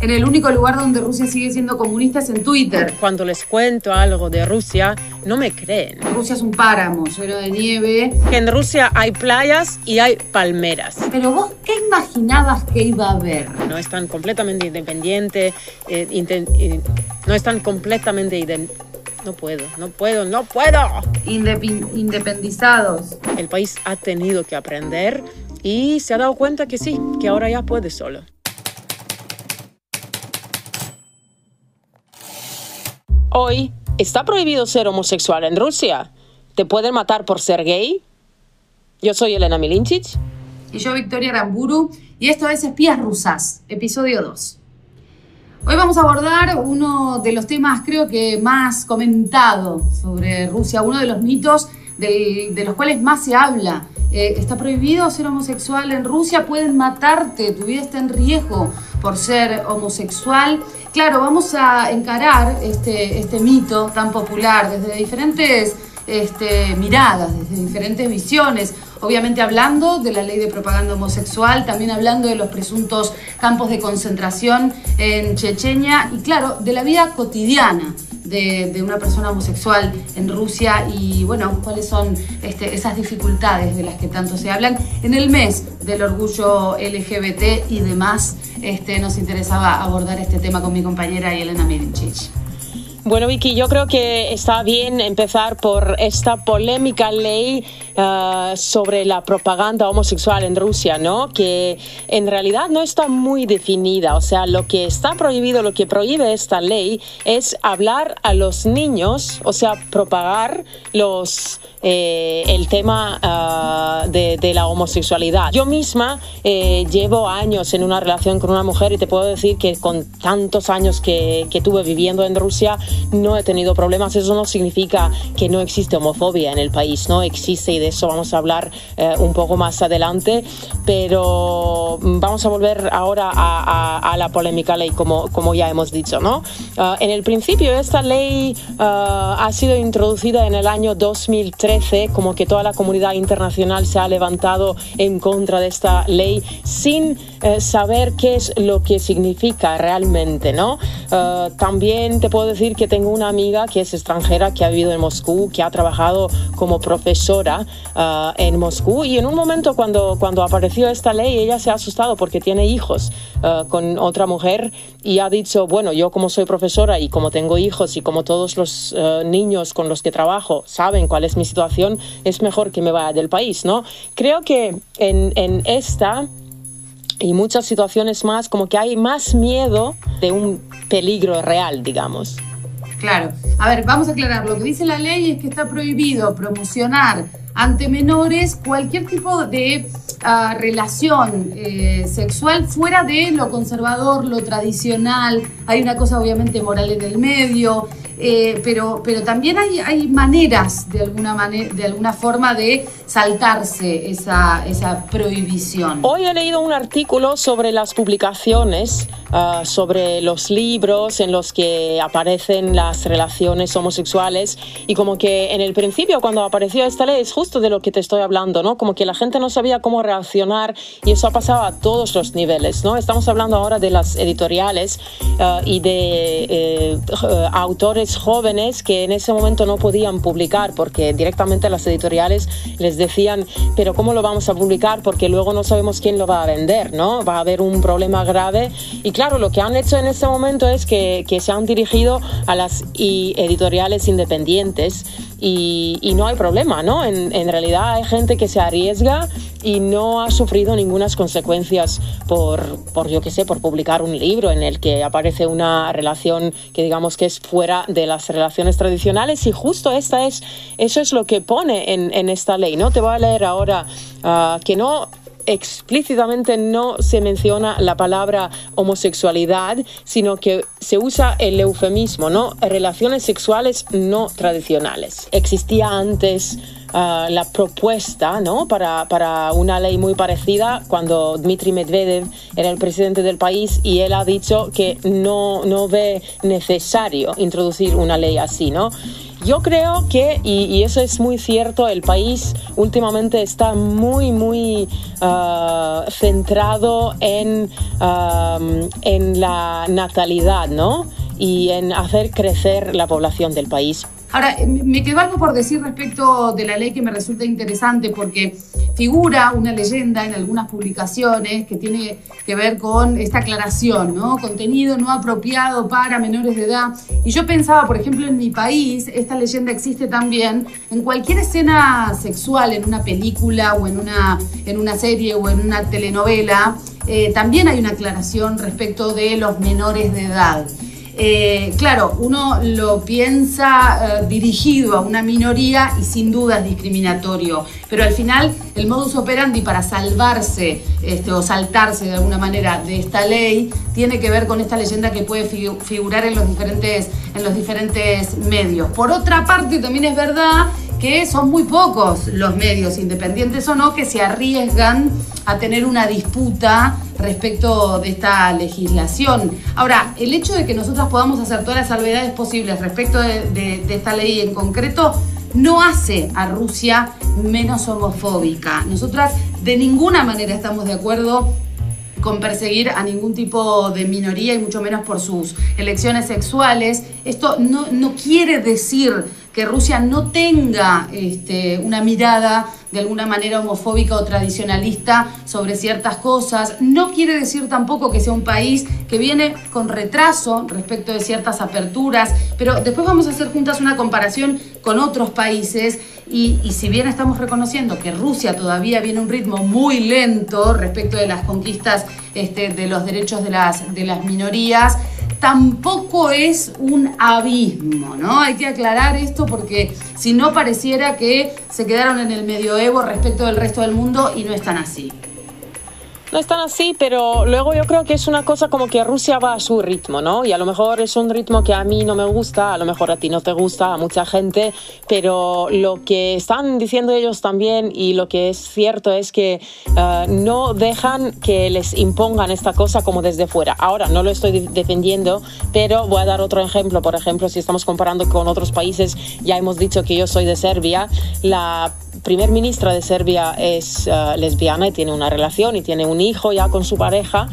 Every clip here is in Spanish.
en el único lugar donde Rusia sigue siendo comunista es en Twitter. Cuando les cuento algo de Rusia, no me creen. Rusia es un páramo lleno de nieve. En Rusia hay playas y hay palmeras. Pero vos, ¿qué imaginabas que iba a haber? No están completamente independientes, eh, eh, no están completamente no puedo, no puedo, no puedo. independizados. El país ha tenido que aprender y se ha dado cuenta que sí, que ahora ya puede solo. Hoy, ¿está prohibido ser homosexual en Rusia? ¿Te pueden matar por ser gay? Yo soy Elena Milinchich. Y yo Victoria Ramburu. Y esto es Espías Rusas, episodio 2. Hoy vamos a abordar uno de los temas creo que más comentado sobre Rusia, uno de los mitos de los cuales más se habla. Eh, está prohibido ser homosexual en Rusia, pueden matarte, tu vida está en riesgo por ser homosexual. Claro, vamos a encarar este, este mito tan popular desde diferentes este, miradas, desde diferentes visiones. Obviamente hablando de la ley de propaganda homosexual, también hablando de los presuntos campos de concentración en Chechenia y claro, de la vida cotidiana de, una persona homosexual en Rusia y bueno, cuáles son este, esas dificultades de las que tanto se hablan. En el mes del orgullo LGBT y demás, este, nos interesaba abordar este tema con mi compañera Elena Mirinchich. Bueno, Vicky, yo creo que está bien empezar por esta polémica ley uh, sobre la propaganda homosexual en Rusia, ¿no? Que en realidad no está muy definida. O sea, lo que está prohibido, lo que prohíbe esta ley es hablar a los niños, o sea, propagar los eh, el tema uh, de, la homosexualidad. Yo misma eh, llevo años en una relación con una mujer y te puedo decir que con tantos años que, que tuve viviendo en Rusia no he tenido problemas. Eso no significa que no existe homofobia en el país, no existe y de eso vamos a hablar eh, un poco más adelante. Pero vamos a volver ahora a, la polémica ley, como, como ya hemos dicho. ¿no? en el principio, esta ley ha sido introducida en el año 2003 como que toda la comunidad internacional se ha levantado en contra de esta ley sin eh, saber qué es lo que significa realmente, ¿no? Eh, también te puedo decir que tengo una amiga que es extranjera, que ha vivido en Moscú, que ha trabajado como profesora eh, en Moscú y en un momento cuando, cuando apareció esta ley ella se ha asustado porque tiene hijos con otra mujer y ha dicho, bueno, yo como soy profesora y como tengo hijos y como todos los niños con los que trabajo saben cuál es mi situación, es mejor que me vaya del país, ¿no? Creo que en, en esta y muchas situaciones más, como que hay más miedo de un peligro real, digamos. Claro. A ver, vamos a aclarar. Lo que dice la ley es que está prohibido promocionar ante menores cualquier tipo de ah, relación eh, sexual fuera de lo conservador, lo tradicional. Hay una cosa obviamente moral en el medio. Eh, pero, pero también hay, hay maneras de alguna, manera, de alguna forma de saltarse esa, esa prohibición. Hoy he leído un artículo sobre las publicaciones, ah, sobre los libros en los que aparecen las relaciones homosexuales y como que en el principio cuando apareció esta ley es justo de lo que te estoy hablando, ¿no? Como que la gente no sabía cómo reaccionar y eso ha pasado a todos los niveles, ¿no? Estamos hablando ahora de las editoriales ah, y de eh, autores jóvenes que en ese momento no podían publicar porque directamente las editoriales les decían, pero ¿cómo lo vamos a publicar? Porque luego no sabemos quién lo va a vender, ¿no? Va a haber un problema grave. Y claro, lo que han hecho en ese momento es que se han dirigido a las editoriales independientes y, no hay problema, ¿no? En, en realidad hay gente que se arriesga y no ha sufrido ninguna consecuencias por, por, yo qué sé, por publicar un libro en el que aparece una relación que digamos que es fuera de las relaciones tradicionales y justo esta es, eso es lo que pone en, esta ley, ¿no? Te voy a leer ahora uh, que no explícitamente no se menciona la palabra homosexualidad, sino que se usa el eufemismo, ¿no? Relaciones sexuales no tradicionales. Existía antes ah, la propuesta ¿no? para, para, una ley muy parecida cuando Dmitry Medvedev era el presidente del país y él ha dicho que no, no ve necesario introducir una ley así, ¿no? Yo creo que, y, eso es muy cierto, el país últimamente está muy, muy ah, centrado en, en la natalidad, ¿no? Y en hacer crecer la población del país. Ahora, me quedó algo por decir respecto de la ley que me resulta interesante porque figura una leyenda en algunas publicaciones que tiene que ver con esta aclaración, ¿no? Contenido no apropiado para menores de edad. Y yo pensaba, por ejemplo, en mi país, esta leyenda existe también en cualquier escena sexual, en una película o en una, en una serie o en una telenovela, eh, también hay una aclaración respecto de los menores de edad. Eh, claro, uno lo piensa eh, dirigido a una minoría y sin duda es discriminatorio, pero al final el modus operandi para salvarse este, o saltarse de alguna manera de esta ley tiene que ver con esta leyenda que puede figurar en los diferentes, en los diferentes medios. Por otra parte, también es verdad que son muy pocos los medios, independientes o no, que se arriesgan a tener una disputa respecto de esta legislación. Ahora, el hecho de que nosotros podamos hacer todas las salvedades posibles respecto de, esta ley en concreto no hace a Rusia menos homofóbica. Nosotras de ninguna manera estamos de acuerdo con perseguir a ningún tipo de minoría y mucho menos por sus elecciones sexuales. Esto no, no quiere decir que Rusia no tenga este, una mirada de alguna manera homofóbica o tradicionalista sobre ciertas cosas. No quiere decir tampoco que sea un país que viene con retraso respecto de ciertas aperturas, pero después vamos a hacer juntas una comparación con otros países y, si bien estamos reconociendo que Rusia todavía viene a un ritmo muy lento respecto de las conquistas este, de los derechos de las, de las minorías, tampoco es un abismo, ¿no? Hay que aclarar esto porque si no pareciera que se quedaron en el medioevo respecto del resto del mundo y no están así no están así, pero luego yo creo que es una cosa como que Rusia va a su ritmo, ¿no? Y a lo mejor es un ritmo que a mí no me gusta, a lo mejor a ti no te gusta, a mucha gente, pero lo que están diciendo ellos también y lo que es cierto es que eh, no dejan que les impongan esta cosa como desde fuera. Ahora, no lo estoy defendiendo, pero voy a dar otro ejemplo. Por ejemplo, si estamos comparando con otros países, ya hemos dicho que yo soy de Serbia, la primer ministra de Serbia es eh, lesbiana y tiene una relación y tiene un hijo ya con su pareja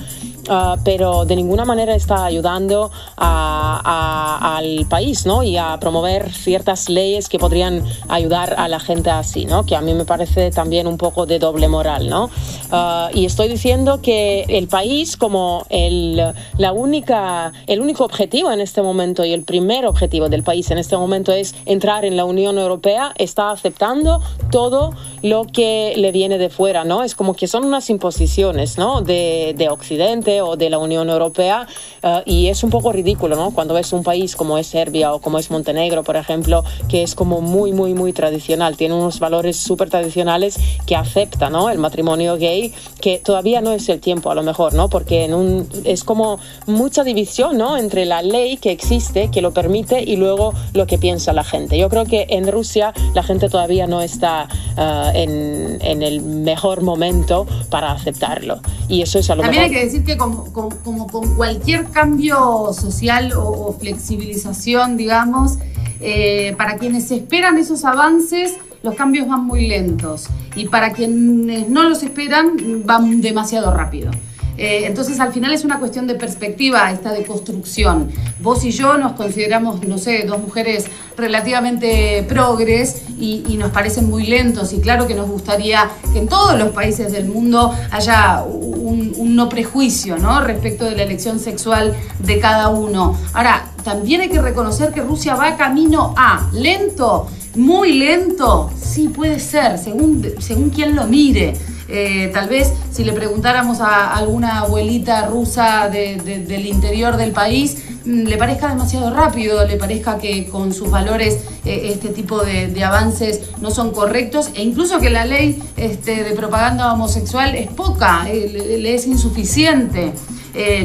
Ah, pero de ninguna manera está ayudando al país ¿no? y a promover ciertas leyes que podrían ayudar a la gente así, ¿no? que a mí me parece también un poco de doble moral. ¿no? Ah, y estoy diciendo que el país como el, la única, el único objetivo en este momento y el primer objetivo del país en este momento es entrar en la Unión Europea, está aceptando todo lo que le viene de fuera. ¿no? Es como que son unas imposiciones ¿no? de, de Occidente o de la Unión Europea eh, y es un poco ridículo, ¿no? Cuando ves un país como es Serbia o como es Montenegro, por ejemplo, que es como muy, muy, muy tradicional, tiene unos valores súper tradicionales que acepta, ¿no? El matrimonio gay, que todavía no es el tiempo a lo mejor, ¿no? Porque en un, es como mucha división, ¿no? Entre la ley que existe, que lo permite, y luego lo que piensa la gente. Yo creo que en Rusia la gente todavía no está eh, en, en, el mejor momento para aceptarlo. Y eso es a lo También hay que decir que como, con cualquier cambio social o, flexibilización, digamos, eh, para quienes esperan esos avances, los cambios van muy lentos y para quienes no los esperan, van demasiado rápido. Eh, entonces, al final es una cuestión de perspectiva, esta de construcción. Vos y yo nos consideramos, no sé, dos mujeres relativamente progres y, nos parecen muy lentos. Y claro que nos gustaría que en todos los países del mundo haya un, un no prejuicio ¿no? respecto de la elección sexual de cada uno. Ahora, también hay que reconocer que Rusia va camino a lento, muy lento. Sí, puede ser, según, según quien lo mire. Eh, tal vez si le preguntáramos a alguna abuelita rusa del interior del país, mm, le parezca demasiado rápido, le parezca que con sus valores eh, este tipo de, avances no son correctos e incluso que la ley este, de propaganda homosexual es poca, eh, le, es insuficiente.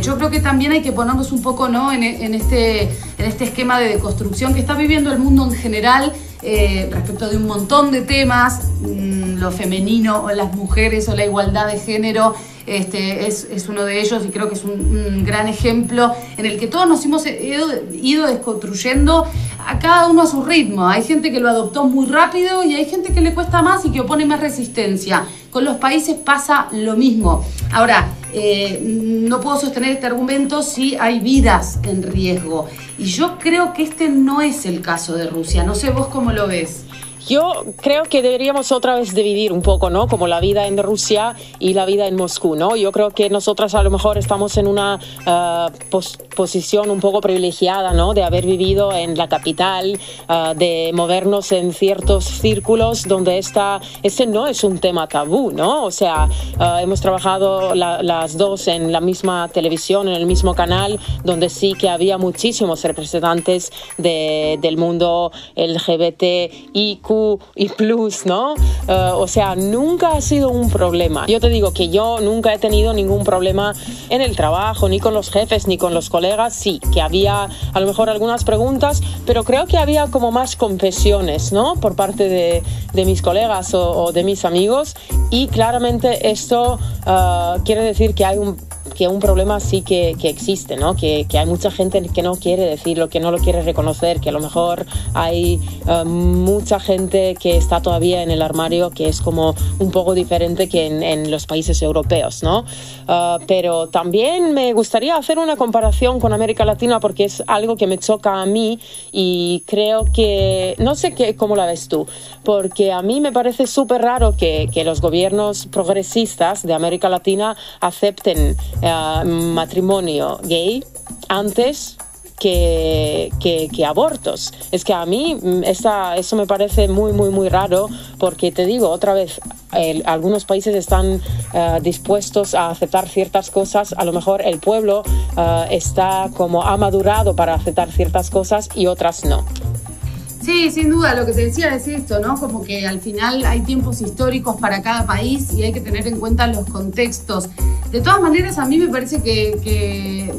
Yo creo que también hay que ponernos un poco ¿no? en, este, en este esquema de deconstrucción que está viviendo el mundo en general respecto de un montón de temas. Mm, lo femenino o las mujeres o la igualdad de género este, es, uno de ellos y creo que es un, gran ejemplo en el que todos nos hemos ido, ido desconstruyendo a cada uno a su ritmo. Hay gente que lo adoptó muy rápido y hay gente que le cuesta más y que opone más resistencia. Con los países pasa lo mismo. Ahora, eh, no puedo sostener este argumento si hay vidas en riesgo. Y yo creo que este no es el caso de Rusia. No sé vos cómo lo ves. Yo creo que deberíamos otra vez dividir un poco, ¿no? Como la vida en Rusia y la vida en Moscú, ¿no? Yo creo que nosotras a lo mejor estamos en una uh, posición un poco privilegiada, ¿no? De haber vivido en la capital, uh, de movernos en ciertos círculos donde esta, este no es un tema tabú, ¿no? O sea, uh, hemos trabajado las dos en la misma televisión, en el mismo canal, donde sí que había muchísimos representantes de, del mundo LGBTIQ y plus, ¿no? Eh, o sea, nunca ha sido un problema. Yo te digo que yo nunca he tenido ningún problema en el trabajo, ni con los jefes, ni con los colegas. Sí, que había a lo mejor algunas preguntas, pero creo que había como más confesiones, ¿no? Por parte de, de mis colegas o, de mis amigos. Y claramente esto eh, quiere decir que hay un que un problema sí que, que existe, ¿no? Que, que, hay mucha gente que no quiere decirlo, que no lo quiere reconocer, que a lo mejor hay eh, mucha gente que está todavía en el armario que es como un poco diferente que en, en los países europeos, ¿no? Eh, pero también me gustaría hacer una comparación con América Latina porque es algo que me choca a mí y creo que, no sé qué, cómo la ves tú, porque a mí me parece súper raro que, que los gobiernos progresistas de América Latina acepten eh, matrimonio gay antes que, abortos. Es que a mí mm, eso me parece muy, muy, muy raro porque te digo otra vez, algunos países están eh, dispuestos a aceptar ciertas cosas, a lo mejor el pueblo eh, está como ha madurado para aceptar ciertas cosas y otras no. Sí, sin duda, lo que te decía es esto, ¿no? Como que al final hay tiempos históricos para cada país y hay que tener en cuenta los contextos. De todas maneras, a mí me parece que,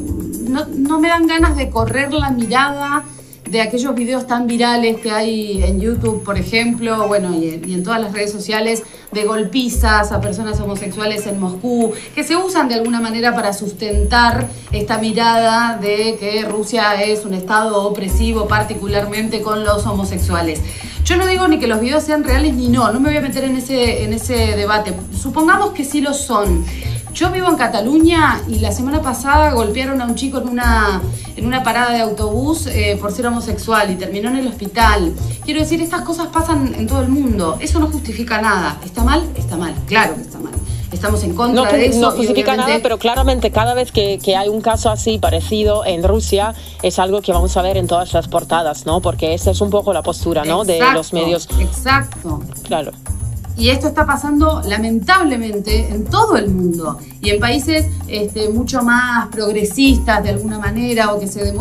no, no me dan ganas de correr la mirada de aquellos videos tan virales que hay en YouTube, por ejemplo, bueno, y, en todas las redes sociales, de golpizas a personas homosexuales en Moscú, que se usan de alguna manera para sustentar esta mirada de que Rusia es un estado opresivo, particularmente con los homosexuales. Yo no digo ni que los videos sean reales ni no, no me voy a meter en ese, en ese debate. Supongamos que sí lo son. Yo vivo en Cataluña y la semana pasada golpearon a un chico en una, en una parada de autobús eh, por ser homosexual y terminó en el hospital. Quiero decir, estas cosas pasan en todo el mundo. Eso no justifica nada. ¿Está mal? Está mal. Claro que está mal. Estamos en contra de eso. No justifica nada, pero claramente cada vez que, que, hay un caso así parecido en Rusia es algo que vamos a ver en todas las portadas, ¿no? Porque esa es un poco la postura, ¿no? de los medios. Exacto. Claro. Y esto está pasando lamentablemente en todo el mundo y en países este, mucho más progresistas de alguna manera o que se,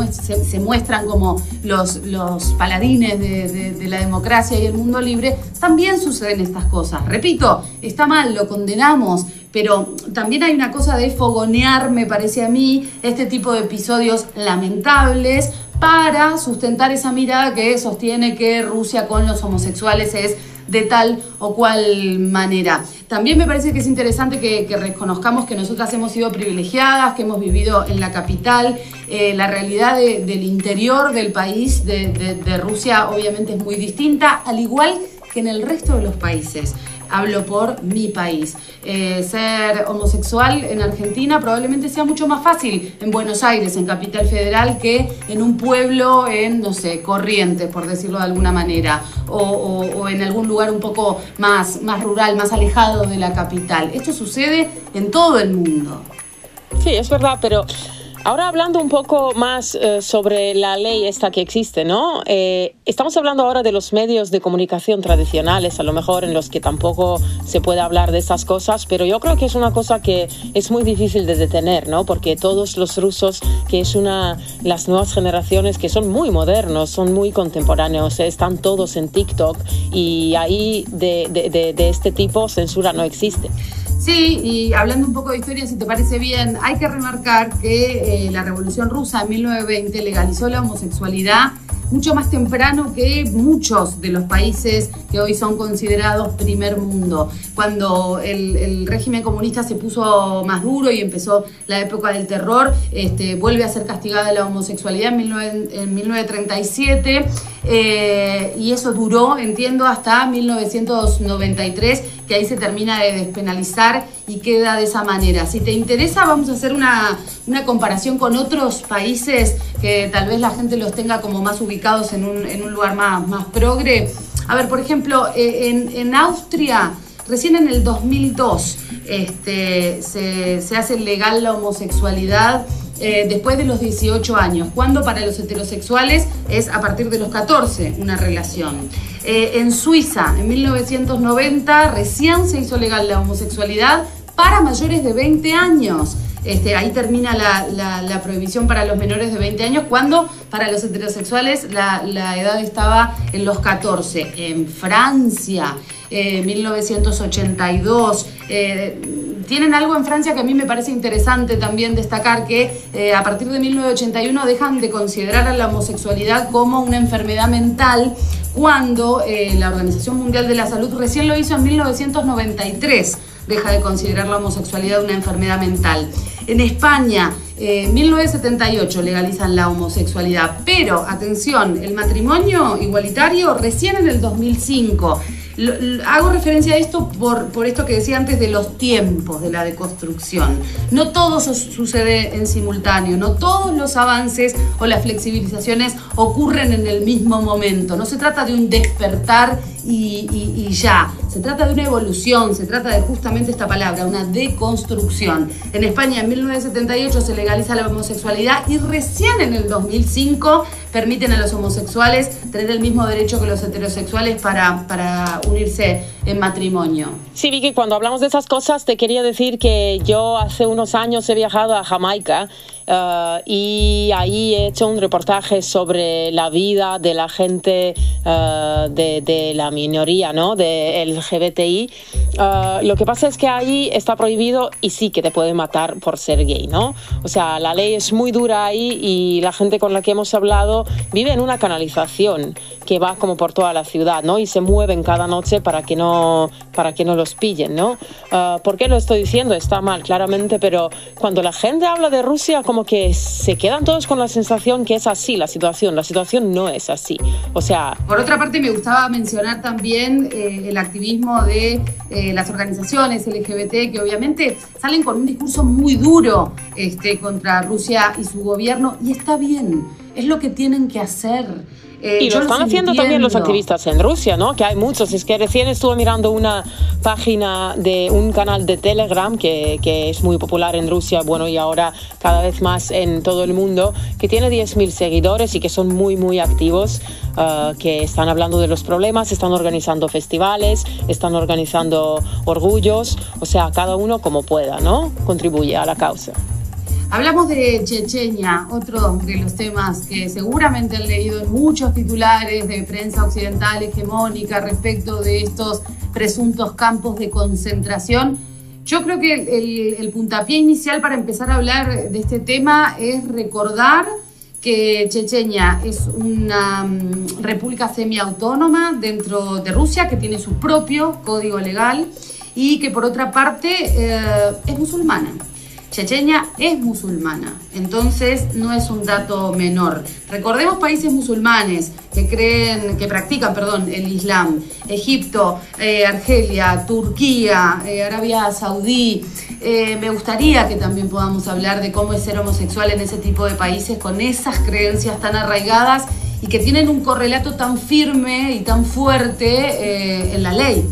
se, muestran como los, los paladines de, de, la democracia y el mundo libre, también suceden estas cosas. Repito, está mal, lo condenamos, pero también hay una cosa de fogonear, me parece a mí, este tipo de episodios lamentables para sustentar esa mirada que sostiene que Rusia con los homosexuales es de tal o cual manera. También me parece que es interesante que, reconozcamos que nosotras hemos sido privilegiadas, que hemos vivido en la capital. Eh, la realidad del interior del país, de Rusia, obviamente es muy distinta, al igual que en el resto de los países hablo por mi país. Eh, ser homosexual en Argentina probablemente sea mucho más fácil en Buenos Aires, en Capital Federal, que en un pueblo en, no sé, Corrientes, por decirlo de alguna manera, o, en algún lugar un poco más, más rural, más alejado de la capital. Esto sucede en todo el mundo. Sí, es verdad, pero Ahora hablando un poco más eh, sobre la ley esta que existe, ¿no? Eh, estamos hablando ahora de los medios de comunicación tradicionales, a lo mejor en los que tampoco se puede hablar de estas cosas, pero yo creo que es una cosa que es muy difícil de detener, ¿no? Porque todos los rusos, que es una, las nuevas generaciones que son muy modernos, son muy contemporáneos, están todos en TikTok y ahí de este tipo censura no existe. Sí, y hablando un poco de historia, si te parece bien, hay que remarcar que eh, la Revolución Rusa en 1920 legalizó la homosexualidad mucho más temprano que muchos de los países que hoy son considerados primer mundo. Cuando el, régimen comunista se puso más duro y empezó la época del terror, este, vuelve a ser castigada la homosexualidad en, 1937 eh, y eso duró, entiendo, hasta 1993, que ahí se termina de despenalizar y queda de esa manera. Si te interesa, vamos a hacer una, comparación con otros países que tal vez la gente los tenga como más ubicados en un, lugar más, más progre. A ver, por ejemplo, eh, en, Austria, recién en el 2002, este, se, se hace legal la homosexualidad eh, después de los 18 años, cuando para los heterosexuales es a partir de los 14 una relación. Eh, en Suiza, en 1990, recién se hizo legal la homosexualidad para mayores de 20 años. Este, ahí termina la, prohibición para los menores de 20 años, cuando para los heterosexuales la, edad estaba en los 14. En Francia, eh, 1982, tienen algo en Francia que a mí me parece interesante también destacar, que eh, a partir de 1981 dejan de considerar a la homosexualidad como una enfermedad mental cuando eh, la Organización Mundial de la Salud recién lo hizo en 1993 deja de considerar la homosexualidad una enfermedad mental. En España, en eh, 1978 legalizan la homosexualidad, pero atención, el matrimonio igualitario recién en el 2005 hago referencia a esto por, por esto que decía antes de los tiempos de la deconstrucción. No todo sucede en simultáneo, no todos los avances o las flexibilizaciones ocurren en el mismo momento. No se trata de un despertar y, ya. Se trata de una evolución, se trata de justamente esta palabra, una deconstrucción. En España en 1978 se legaliza la homosexualidad y recién en el 2005 permiten a los homosexuales tener el mismo derecho que los heterosexuales para, para unirse en matrimonio. Sí, Vicky, cuando hablamos de esas cosas te quería decir que yo hace unos años he viajado a Jamaica uh, y ahí he hecho un reportaje sobre la vida de la gente uh, de, de, la minoría, ¿no? De LGBTI. Uh, lo que pasa es que ahí está prohibido y sí que te puede matar por ser gay, ¿no? O sea, la ley es muy dura ahí y la gente con la que hemos hablado vive en una canalización que va como por toda la ciudad, ¿no? Y se mueven cada noche para que no, para que no los pillen, ¿no? Uh, ¿Por qué lo estoy diciendo? Está mal, claramente, pero cuando la gente habla de Rusia, como que se quedan todos con la sensación que es así la situación. La situación no es así. O sea... Por otra parte, me gustaba mencionar también eh, el activismo de eh, las organizaciones LGBT, que obviamente salen con un discurso muy duro este, contra Rusia y su gobierno, y está bien, es lo que tienen que hacer. Eh, y lo están haciendo también los activistas en Rusia, ¿no? Que hay muchos. Es que recién estuve mirando una página de un canal de Telegram que, que es muy popular en Rusia, bueno, y ahora cada vez más en todo el mundo, que tiene 10.000 seguidores y que son muy, muy activos, uh, que están hablando de los problemas, están organizando festivales, están organizando orgullos, o sea, cada uno como pueda, ¿no? Contribuye a la causa. Hablamos de Chechenia, otro de los temas que seguramente han leído en muchos titulares de prensa occidental hegemónica respecto de estos presuntos campos de concentración. Yo creo que el, puntapié inicial para empezar a hablar de este tema es recordar que Chechenia es una mm, república semiautónoma dentro de Rusia que tiene su propio código legal y que por otra parte eh, es musulmana. Chechenia es musulmana, entonces no es un dato menor. Recordemos países musulmanes que creen, que practican, perdón, el Islam: Egipto, eh, Argelia, Turquía, eh, Arabia Saudí. Eh, me gustaría que también podamos hablar de cómo es ser homosexual en ese tipo de países con esas creencias tan arraigadas y que tienen un correlato tan firme y tan fuerte en la ley.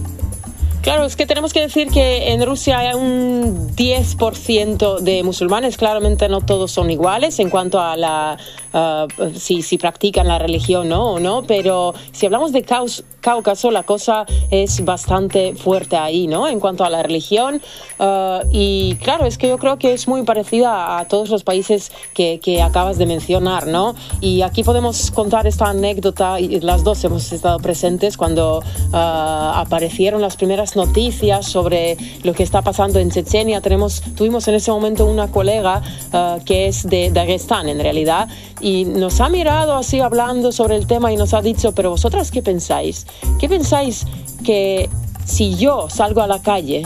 Claro, es que tenemos que decir que en Rusia hay un 10% de musulmanes, claramente no todos son iguales en cuanto a la uh, si, si, practican la religión ¿no? o no, pero si hablamos de Cáucaso, la cosa es bastante fuerte ahí, ¿no? En cuanto a la religión. Uh, y claro, es que yo creo que es muy parecida a todos los países que, que acabas de mencionar, ¿no? Y aquí podemos contar esta anécdota, y las dos hemos estado presentes cuando uh, aparecieron las primeras noticias sobre lo que está pasando en Chechenia. Tenemos, tuvimos en ese momento una colega ah, que es de Dagestán en realidad y nos ha mirado así hablando sobre el tema y nos ha dicho, pero vosotras qué pensáis? ¿Qué pensáis que si yo salgo a la calle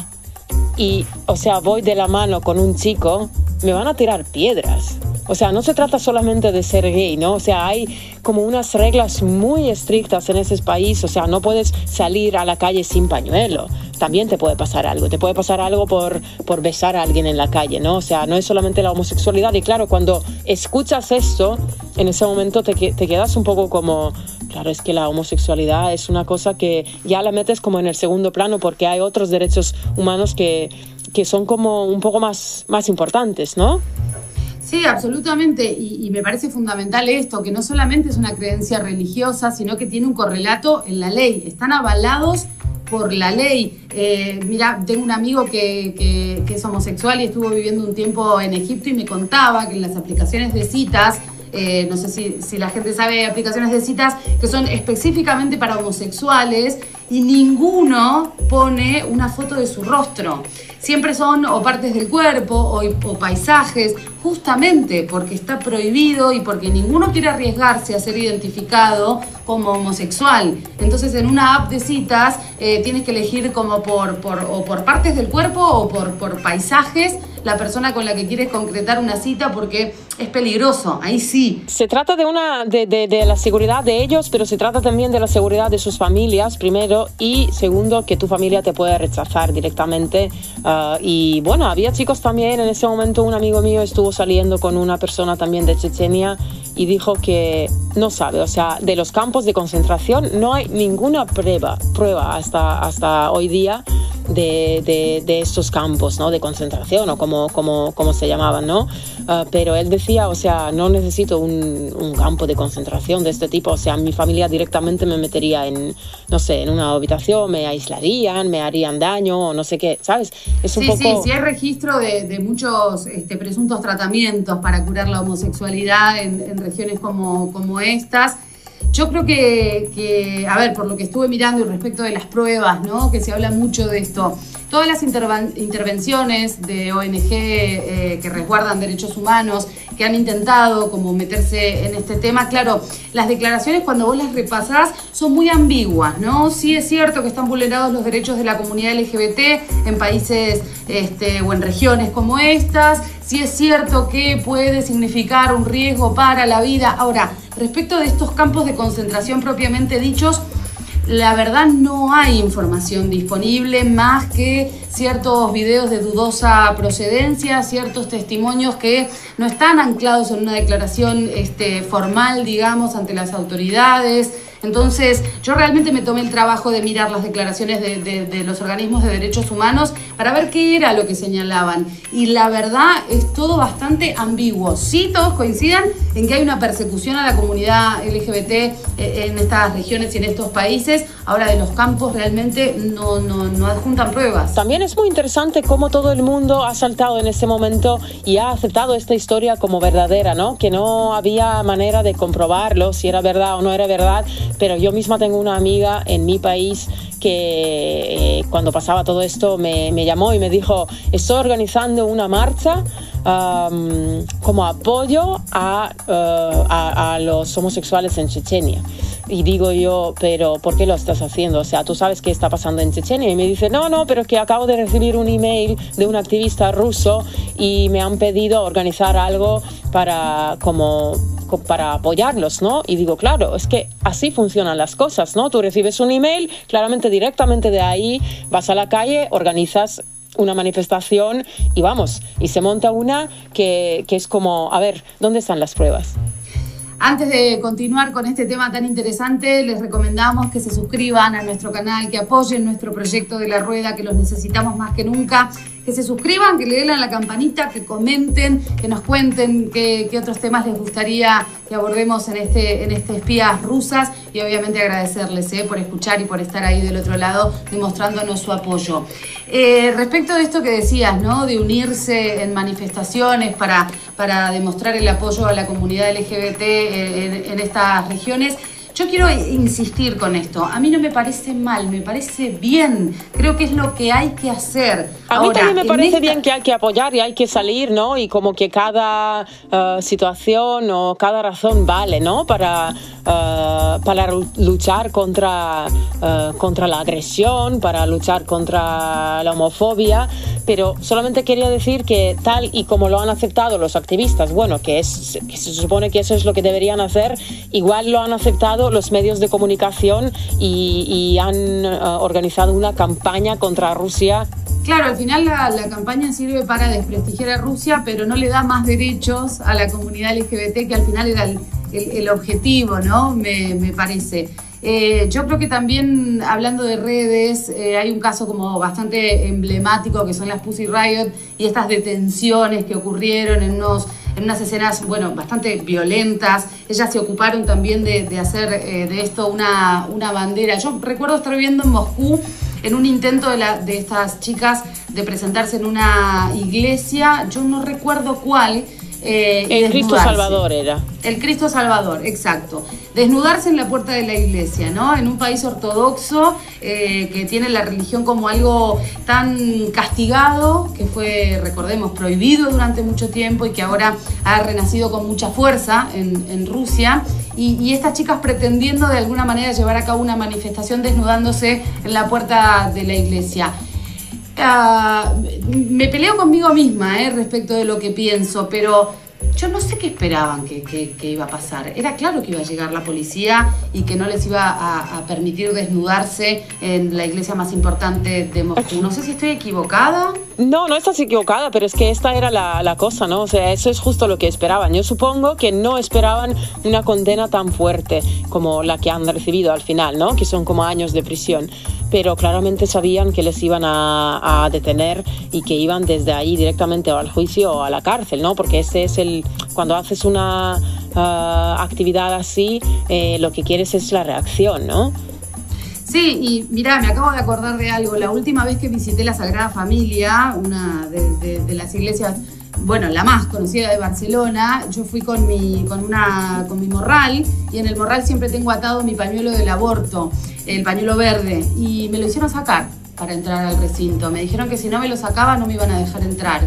y, o sea, voy de la mano con un chico, me van a tirar piedras? O sea, no se trata solamente de ser gay, ¿no? O sea, hay como unas reglas muy estrictas en ese país. O sea, no puedes salir a la calle sin pañuelo. También te puede pasar algo. Te puede pasar algo por, por besar a alguien en la calle, ¿no? O sea, no es solamente la homosexualidad. Y claro, cuando escuchas esto, en ese momento te, te quedas un poco como, claro, es que la homosexualidad es una cosa que ya la metes como en el segundo plano porque hay otros derechos humanos que, que son como un poco más, más importantes, ¿no? Sí, absolutamente. Y, me parece fundamental esto, que no solamente es una creencia religiosa, sino que tiene un correlato en la ley. Están avalados por la ley. Eh, mira, tengo un amigo que, es homosexual y estuvo viviendo un tiempo en Egipto y me contaba que en las aplicaciones de citas, eh, no sé si, si la gente sabe aplicaciones de citas que son específicamente para homosexuales y ninguno pone una foto de su rostro siempre son o partes del cuerpo o, paisajes, justamente porque está prohibido y porque ninguno quiere arriesgarse a ser identificado como homosexual. Entonces en una app de citas eh, tienes que elegir como por, por, o por partes del cuerpo o por, por paisajes la persona con la que quieres concretar una cita porque es peligroso, ahí sí. Se trata de, una, de, de, la seguridad de ellos, pero se trata también de la seguridad de sus familias, primero, y segundo, que tu familia te puede rechazar directamente. Ah, y bueno, había chicos también, en ese momento un amigo mío estuvo saliendo con una persona también de Chechenia y dijo que no sabe, o sea, de los campos de concentración no hay ninguna prueba, prueba hasta, hasta hoy día de, de, estos campos ¿no? de concentración o como, como, como se llamaban, ¿no? Ah, pero él decía, o sea, no necesito un, un, campo de concentración de este tipo, o sea, mi familia directamente me metería en, no sé, en una habitación, me aislarían, me harían daño o no sé qué, ¿sabes? Es un sí, poco... sí, sí, hay registro de, de muchos este, presuntos tratamientos para curar la homosexualidad en, en regiones como, como estas. Yo creo que, a ver, por lo que estuve mirando y respecto de las pruebas, ¿no? Que se habla mucho de esto. Todas las intervenciones de ONG eh, que resguardan derechos humanos, que han intentado como meterse en este tema, claro, las declaraciones cuando vos las repasás son muy ambiguas, ¿no? Sí es cierto que están vulnerados los derechos de la comunidad LGBT en países este, o en regiones como estas, sí es cierto que puede significar un riesgo para la vida. Ahora, Respecto de estos campos de concentración propiamente dichos, la verdad no hay información disponible más que ciertos videos de dudosa procedencia, ciertos testimonios que no están anclados en una declaración este, formal, digamos, ante las autoridades. Entonces, yo realmente me tomé el trabajo de mirar las declaraciones de, los organismos de derechos humanos para ver qué era lo que señalaban. Y la verdad es todo bastante ambiguo. Sí, todos coincidan en que hay una persecución a la comunidad LGBT eh, en estas regiones y en estos países. Ahora, de los campos realmente no, no, no adjuntan pruebas. También es muy interesante cómo todo el mundo ha saltado en ese momento y ha aceptado esta historia como verdadera, ¿no? Que no había manera de comprobarlo si era verdad o no era verdad pero yo misma tengo una amiga en mi país que eh, cuando pasaba todo esto me, llamó y me dijo, estoy organizando una marcha como apoyo a, uh, a, a, los homosexuales en Chechenia. Y digo yo, pero ¿por qué lo estás haciendo? O sea, tú sabes qué está pasando en Chechenia. Y me dice, no, no, pero es que acabo de recibir un email de un activista ruso y me han pedido organizar algo para como para apoyarlos, ¿no? Y digo, claro, es que así funcionan las cosas, ¿no? Tú recibes un email, claramente directamente de ahí vas a la calle, organizas una manifestación y vamos, y se monta una que, que es como, a ver, ¿dónde están las pruebas? Antes de continuar con este tema tan interesante, les recomendamos que se suscriban a nuestro canal, que apoyen nuestro proyecto de la rueda, que los necesitamos más que nunca que se suscriban, que le den la campanita, que comenten, que nos cuenten qué, otros temas les gustaría que abordemos en este, en este Espías Rusas y obviamente agradecerles eh, por escuchar y por estar ahí del otro lado demostrándonos su apoyo. Eh, respecto de esto que decías, ¿no? De unirse en manifestaciones para, para demostrar el apoyo a la comunidad LGBT en estas regiones, Yo quiero insistir con esto. A mí no me parece mal, me parece bien. Creo que es lo que hay que hacer. A mí también me parece bien que hay que apoyar y hay que salir, ¿no? Y como que cada eh, situación o cada razón vale, ¿no? Para, eh, para luchar contra, eh, contra la agresión, para luchar contra la homofobia. Pero solamente quería decir que tal y como lo han aceptado los activistas, bueno, que, es, que se supone que eso es lo que deberían hacer, igual lo han aceptado los medios de comunicación y, han eh, organizado una campaña contra Rusia. Claro, al final la, campaña sirve para desprestigiar a Rusia, pero no le da más derechos a la comunidad LGBT, que al final era el, objetivo, ¿no? Me, parece. Eh, yo creo que también, hablando de redes, eh, hay un caso como bastante emblemático que son las Pussy Riot y estas detenciones que ocurrieron en unos en unas escenas, bueno, bastante violentas. Ellas se ocuparon también de, hacer eh, de esto una, una bandera. Yo recuerdo estar viviendo en Moscú en un intento de, la, de estas chicas de presentarse en una iglesia, yo no recuerdo cuál, eh, el Cristo Salvador era. El Cristo Salvador, exacto. Desnudarse en la puerta de la iglesia, ¿no? En un país ortodoxo eh, que tiene la religión como algo tan castigado, que fue, recordemos, prohibido durante mucho tiempo y que ahora ha renacido con mucha fuerza en, Rusia. Y, estas chicas pretendiendo de alguna manera llevar a cabo una manifestación desnudándose en la puerta de la iglesia. Ah, me peleo conmigo misma eh, respecto de lo que pienso, pero yo no sé qué esperaban que, iba a pasar. Era claro que iba a llegar la policía y que no les iba a, permitir desnudarse en la iglesia más importante de Moscú. No sé si estoy equivocada. No, no estás equivocada, pero es que esta era la, la cosa, ¿no? O sea, eso es justo lo que esperaban. Yo supongo que no esperaban una condena tan fuerte como la que han recibido al final, ¿no? Que son como años de prisión pero claramente sabían que les iban a, detener y que iban desde ahí directamente al juicio o a la cárcel, ¿no? Porque ese es el, cuando haces una ah, actividad así, eh, lo que quieres es la reacción, ¿no? Sí, y mira, me acabo de acordar de algo. La última vez que visité la Sagrada Familia, una de, las iglesias, bueno, la más conocida de Barcelona, yo fui con mi, con, una, con mi morral y en el morral siempre tengo atado mi pañuelo del aborto el pañuelo verde, y me lo hicieron sacar para entrar al recinto. Me dijeron que si no me lo sacaba no me iban a dejar entrar.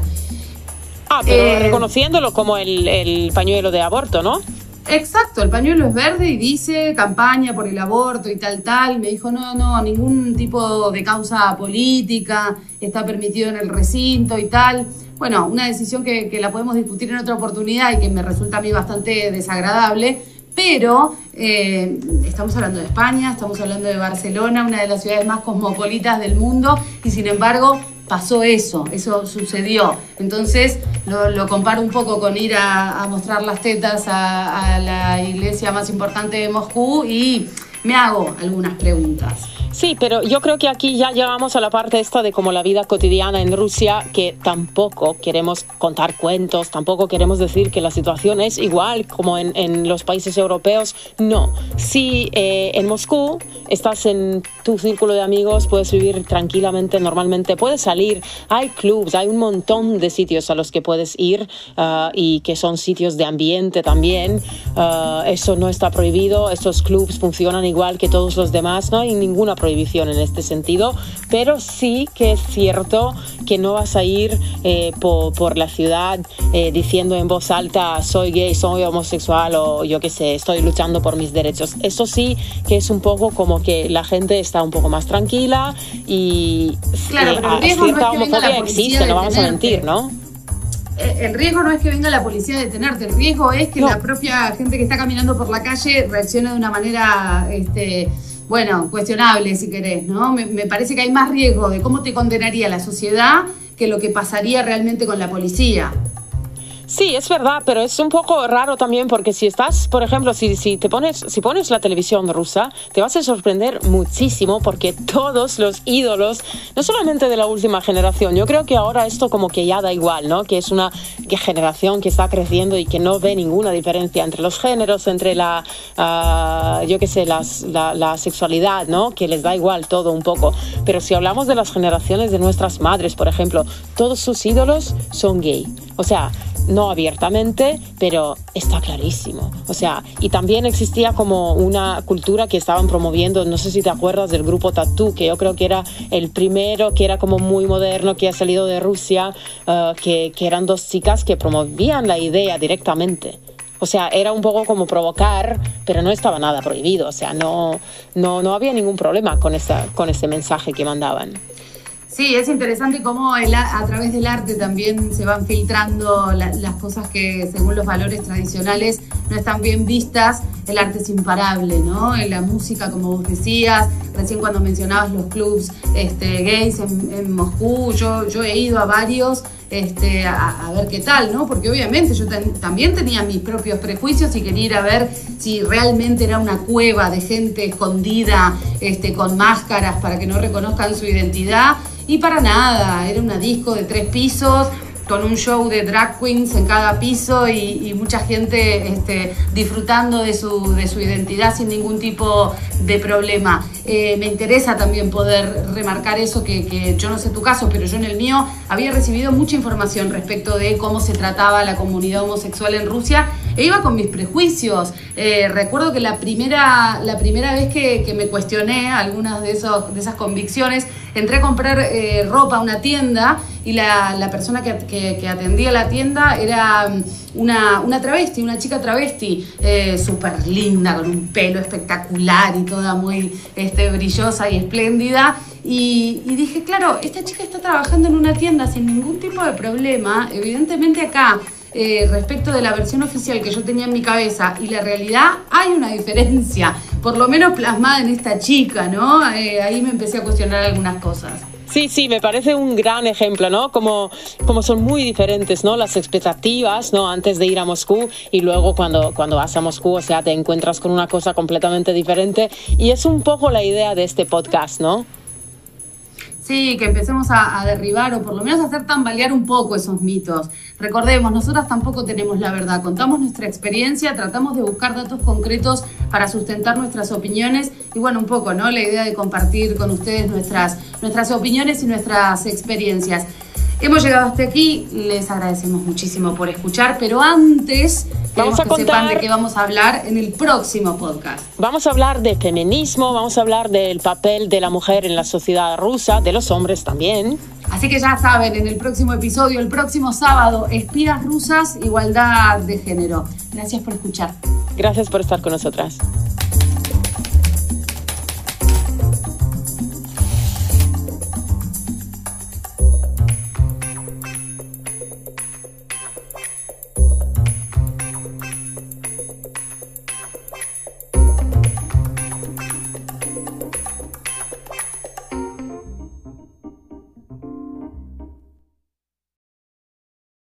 Ah, pero eh, reconociéndolo como el, pañuelo de aborto, ¿no? Exacto, el pañuelo es verde y dice campaña por el aborto y tal, tal. Me dijo, no, no, ningún tipo de causa política está permitido en el recinto y tal. Bueno, una decisión que, que la podemos discutir en otra oportunidad y que me resulta a mí bastante desagradable pero eh, estamos hablando de España, estamos hablando de Barcelona, una de las ciudades más cosmopolitas del mundo, y sin embargo pasó eso, eso sucedió. Entonces lo, comparo un poco con ir a, mostrar las tetas a, a la iglesia más importante de Moscú y me hago algunas preguntas. Sí, pero yo creo que aquí ya llegamos a la parte esta de como la vida cotidiana en Rusia, que tampoco queremos contar cuentos, tampoco queremos decir que la situación es igual como en, en los países europeos. No, si eh, en Moscú estás en tu círculo de amigos, puedes vivir tranquilamente, normalmente, puedes salir, hay clubs, hay un montón de sitios a los que puedes ir uh, y que son sitios de ambiente también. Uh, eso no está prohibido, estos clubs funcionan igual que todos los demás, no hay ninguna prohibición en este sentido, pero sí que es cierto que no vas a ir eh, por, la ciudad eh, diciendo en voz alta soy gay, soy homosexual o yo qué sé, estoy luchando por mis derechos. Eso sí que es un poco como que la gente está un poco más tranquila y claro, pero eh, cierta homofobia existe, no vamos a mentir, ¿no? el riesgo no es que venga la policía a detenerte, el riesgo es que la propia gente que está caminando por la calle reaccione de una manera este, bueno, cuestionable si querés, ¿no? Me, me, parece que hay más riesgo de cómo te condenaría la sociedad que lo que pasaría realmente con la policía. Sí, es verdad, pero es un poco raro también porque si estás, por ejemplo, si, si, te pones, si pones la televisión rusa, te vas a sorprender muchísimo porque todos los ídolos, no solamente de la última generación, yo creo que ahora esto como que ya da igual, ¿no? Que es una generación que está creciendo y que no ve ninguna diferencia entre los géneros, entre la, uh, yo qué sé, las, la, la sexualidad, ¿no? Que les da igual todo un poco. Pero si hablamos de las generaciones de nuestras madres, por ejemplo, todos sus ídolos son gay. O sea, no abiertamente, pero está clarísimo. O sea, y también existía como una cultura que estaban promoviendo, no sé si te acuerdas del grupo Tattoo, que yo creo que era el primero, que era como muy moderno, que ha salido de Rusia, eh, que, que eran dos chicas que promovían la idea directamente. O sea, era un poco como provocar, pero no estaba nada prohibido. O sea, no, no, no había ningún problema con, esa, con ese mensaje que mandaban. Sí, es interesante cómo a través del arte también se van filtrando las cosas que según los valores tradicionales no están bien vistas. El arte es imparable, ¿no? La música, como vos decías, recién cuando mencionabas los clubs este, gays en, Moscú, yo, yo he ido a varios este, a, ver qué tal, ¿no? Porque obviamente yo también tenía mis propios prejuicios y quería ir a ver si realmente era una cueva de gente escondida este, con máscaras para que no reconozcan su identidad. Y para nada, era una disco de tres pisos con un show de drag queens en cada piso y, mucha gente este, disfrutando de su, de su, identidad sin ningún tipo de problema. Eh, me interesa también poder remarcar eso, que, yo no sé tu caso, pero yo en el mío había recibido mucha información respecto de cómo se trataba la comunidad homosexual en Rusia e iba con mis prejuicios. Eh, recuerdo que la primera, la primera vez que, que me cuestioné algunas de, esos, de esas convicciones, entré a comprar eh, ropa a una tienda y la, persona que, que, atendía la tienda era mm, una, una travesti, una chica travesti, eh, súper linda, con un pelo espectacular y toda muy este, brillosa y espléndida. Y, dije, claro, esta chica está trabajando en una tienda sin ningún tipo de problema. Evidentemente acá, eh, respecto de la versión oficial que yo tenía en mi cabeza y la realidad, hay una diferencia, por lo menos plasmada en esta chica, ¿no? ahí me empecé a cuestionar algunas cosas. Sí, sí, me parece un gran ejemplo, ¿no? Como, como son muy diferentes, ¿no? Las expectativas, ¿no? Antes de ir a Moscú y luego cuando, cuando vas a Moscú, o sea, te encuentras con una cosa completamente diferente. Y es un poco la idea de este podcast, ¿no? Sí, que empecemos a, derribar o por lo menos a hacer tambalear un poco esos mitos. Recordemos, nosotras tampoco tenemos la verdad, contamos nuestra experiencia, tratamos de buscar datos concretos para sustentar nuestras opiniones y bueno, un poco, ¿no? La idea de compartir con ustedes nuestras, nuestras opiniones y nuestras experiencias. Hemos llegado hasta aquí, les agradecemos muchísimo por escuchar, pero antes vamos a que sepan de qué vamos a hablar en el próximo podcast. Vamos a hablar de feminismo, vamos a hablar del papel de la mujer en la sociedad rusa, de los hombres también. Así que ya saben, en el próximo episodio, el próximo sábado, espías rusas, igualdad de género. Gracias por escuchar. Gracias por estar con nosotras.